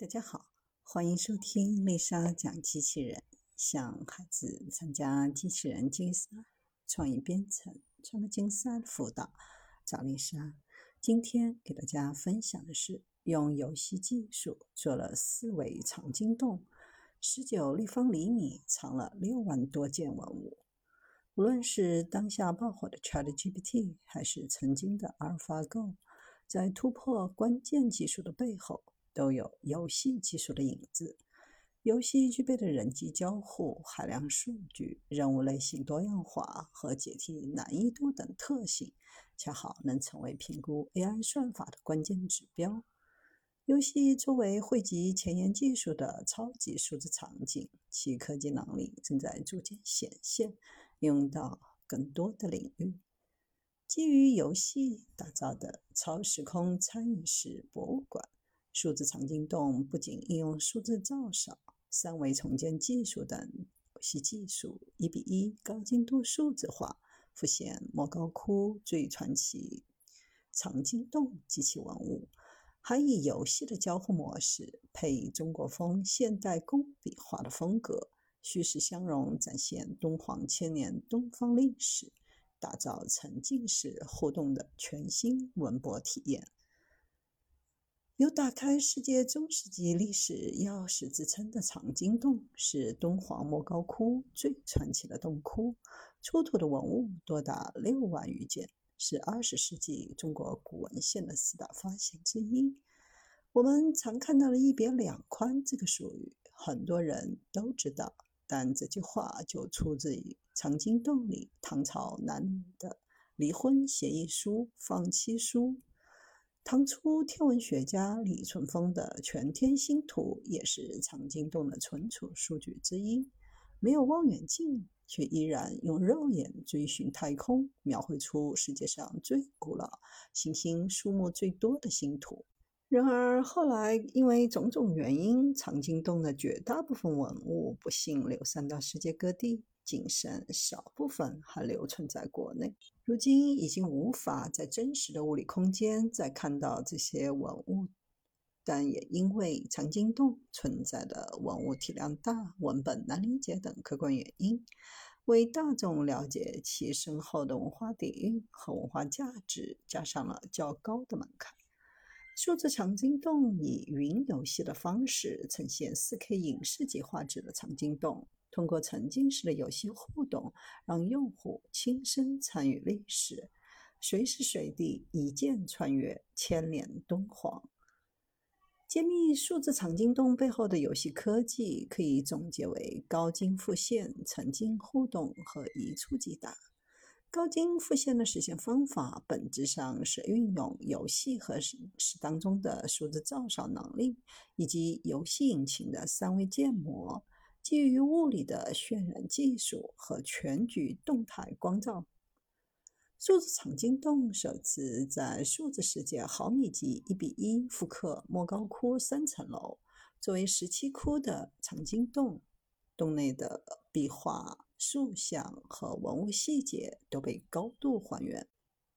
大家好，欢迎收听丽莎讲机器人，向孩子参加机器人竞赛、创意编程、创客竞赛辅导，找丽莎。今天给大家分享的是，用游戏技术做了四维藏经洞，十九立方厘米藏了六万多件文物。无论是当下爆火的 ChatGPT，还是曾经的 AlphaGo，在突破关键技术的背后。都有游戏技术的影子。游戏具备的人机交互、海量数据、任务类型多样化和解题难易度等特性，恰好能成为评估 AI 算法的关键指标。游戏作为汇集前沿技术的超级数字场景，其科技能力正在逐渐显现，应用到更多的领域。基于游戏打造的超时空参与式博物馆。数字藏经洞不仅应用数字照扫、三维重建技术等游戏技术，一比一高精度数字化复现莫高窟最传奇藏经洞及其文物，还以游戏的交互模式配中国风现代工笔画的风格，虚实相融，展现敦煌千年东方历史，打造沉浸式互动的全新文博体验。有“打开世界中世纪历史钥匙”之称的藏经洞，是敦煌莫高窟最传奇的洞窟，出土的文物多达六万余件，是二十世纪中国古文献的四大发现之一。我们常看到的“一别两宽”这个术语，很多人都知道，但这句话就出自于藏经洞里唐朝男女的离婚协议书、放妻书。唐初天文学家李淳风的《全天星图》也是藏经洞的存储数据之一。没有望远镜，却依然用肉眼追寻太空，描绘出世界上最古老、行星数目最多的星图。然而后来因为种种原因，藏经洞的绝大部分文物不幸流散到世界各地。仅剩少部分还留存在国内，如今已经无法在真实的物理空间再看到这些文物，但也因为藏经洞存在的文物体量大、文本难理解等客观原因，为大众了解其深厚的文化底蕴和文化价值加上了较高的门槛。数字藏经洞以云游戏的方式呈现 4K 影视级画质的藏经洞。通过沉浸式的游戏互动，让用户亲身参与历史，随时随地一键穿越千年敦煌。揭秘数字藏经洞背后的游戏科技，可以总结为高精复现、沉浸互动和一触即达。高精复现的实现方法，本质上是运用游戏和史当中的数字照扫能力，以及游戏引擎的三维建模。基于物理的渲染技术和全局动态光照，数字藏经洞首次在数字世界毫米级一比一复刻莫高窟三层楼。作为十七窟的藏经洞，洞内的壁画、塑像和文物细节都被高度还原。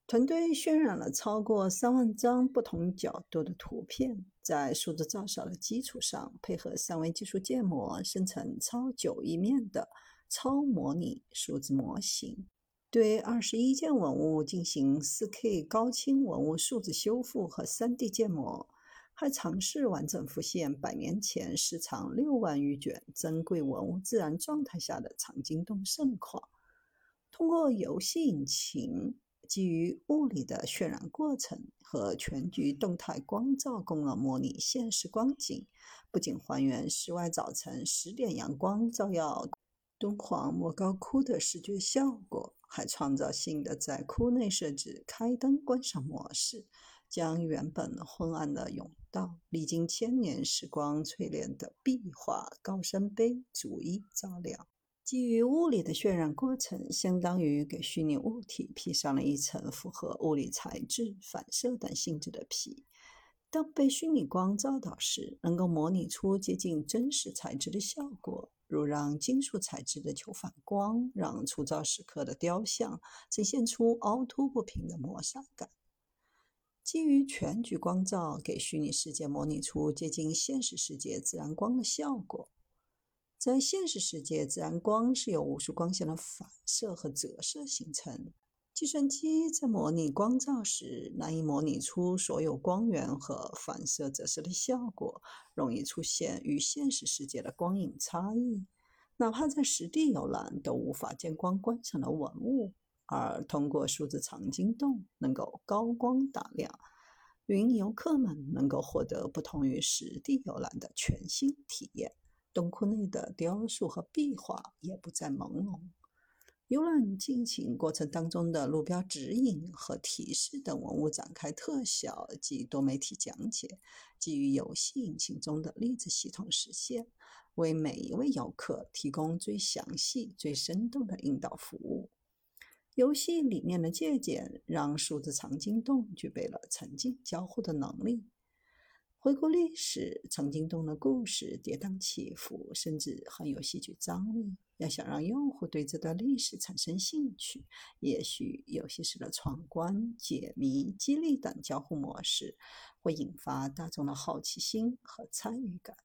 团队渲染了超过三万张不同角度的图片，在数字照扫的基础上，配合三维技术建模，生成超九亿面的超模拟数字模型，对二十一件文物进行四 K 高清文物数字修复和三 D 建模，还尝试完整复现百年前时长六万余卷珍贵文物自然状态下的藏经洞盛况。通过游戏引擎。基于物理的渲染过程和全局动态光照功能模拟现实光景，不仅还原室外早晨十点阳光照耀敦煌莫高窟的视觉效果，还创造性的在窟内设置开灯观赏模式，将原本昏暗的甬道、历经千年时光淬炼的壁画、高山碑逐一照亮。基于物理的渲染过程，相当于给虚拟物体披上了一层符合物理材质、反射等性质的皮。当被虚拟光照到时，能够模拟出接近真实材质的效果，如让金属材质的球反光，让粗糙蚀刻的雕像呈现出凹凸不平的磨砂感。基于全局光照，给虚拟世界模拟出接近现实世界自然光的效果。在现实世界，自然光是由无数光线的反射和折射形成。计算机在模拟光照时，难以模拟出所有光源和反射折射的效果，容易出现与现实世界的光影差异。哪怕在实地游览，都无法见光观赏的文物。而通过数字藏经洞，能够高光打亮，云游客们能够获得不同于实地游览的全新体验。洞窟内的雕塑和壁画也不再朦胧。游览进行过程当中的路标指引和提示等文物展开特效及多媒体讲解，基于游戏引擎中的粒子系统实现，为每一位游客提供最详细、最生动的引导服务。游戏里面的借鉴让数字藏经洞具备了沉浸交互的能力。回顾历史，曾经洞的故事跌宕起伏，甚至很有戏剧张力。要想让用户对这段历史产生兴趣，也许游戏时的闯关、解谜、激励等交互模式会引发大众的好奇心和参与感。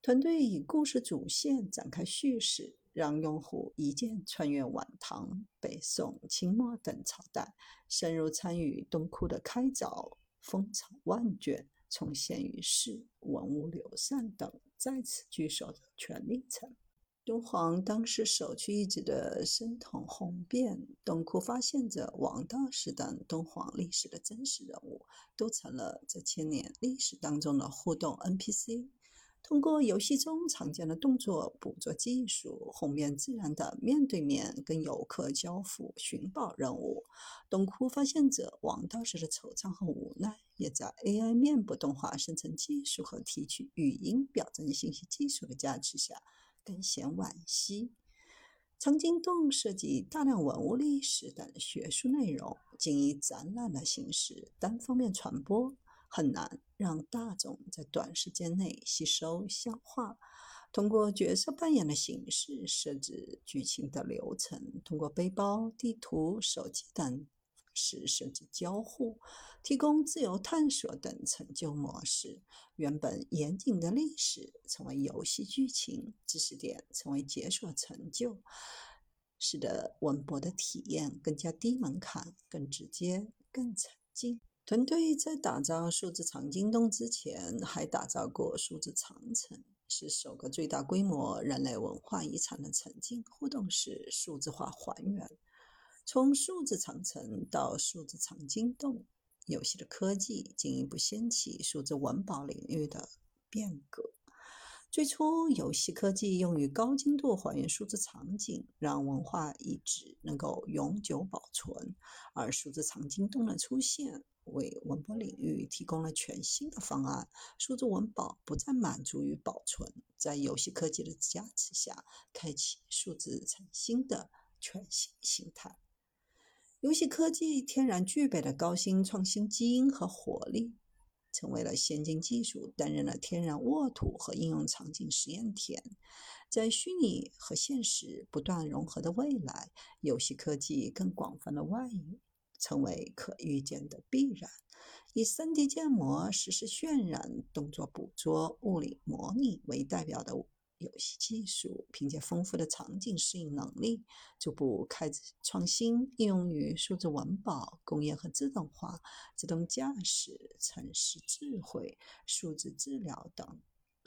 团队以故事主线展开叙事，让用户一键穿越晚唐、北宋、清末等朝代，深入参与洞窟的开凿、风草万卷。重现于世、文物流散等在此聚首的全历程。敦煌当时首屈一指的生统红变洞窟发现者王道士等敦煌历史的真实人物，都成了这千年历史当中的互动 NPC。通过游戏中常见的动作捕捉技术，红面自然的面对面跟游客交付寻宝任务。洞窟发现者王道士的惆怅和无奈，也在 AI 面部动画生成技术和提取语音表征信息技术的加持下，更显惋惜。藏经洞涉及大量文物历史等学术内容，仅以展览的形式单方面传播。很难让大众在短时间内吸收消化。通过角色扮演的形式设置剧情的流程，通过背包、地图、手机等方式设置交互，提供自由探索等成就模式。原本严谨的历史成为游戏剧情，知识点成为解锁成就，使得文博的体验更加低门槛、更直接、更沉浸。团队在打造数字藏经洞之前，还打造过数字长城，是首个最大规模人类文化遗产的沉浸互动式数字化还原。从数字长城到数字藏经洞，游戏的科技进一步掀起数字文保领域的变革。最初，游戏科技用于高精度还原数字场景，让文化遗址能够永久保存；而数字藏经洞的出现，为文博领域提供了全新的方案。数字文保不再满足于保存，在游戏科技的加持下，开启数字创新的全新形态。游戏科技天然具备的高新创新基因和活力，成为了先进技术担任了天然沃土和应用场景实验田。在虚拟和现实不断融合的未来，游戏科技更广泛的外语。成为可预见的必然。以 3D 建模、实时渲染、动作捕捉、物理模拟为代表的游戏技术，凭借丰富的场景适应能力，逐步开始创新，应用于数字文保、工业和自动化、自动驾驶、城市智慧、数字治疗等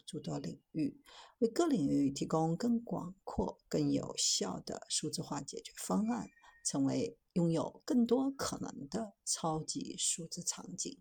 诸多领域，为各领域提供更广阔、更有效的数字化解决方案。成为拥有更多可能的超级数字场景。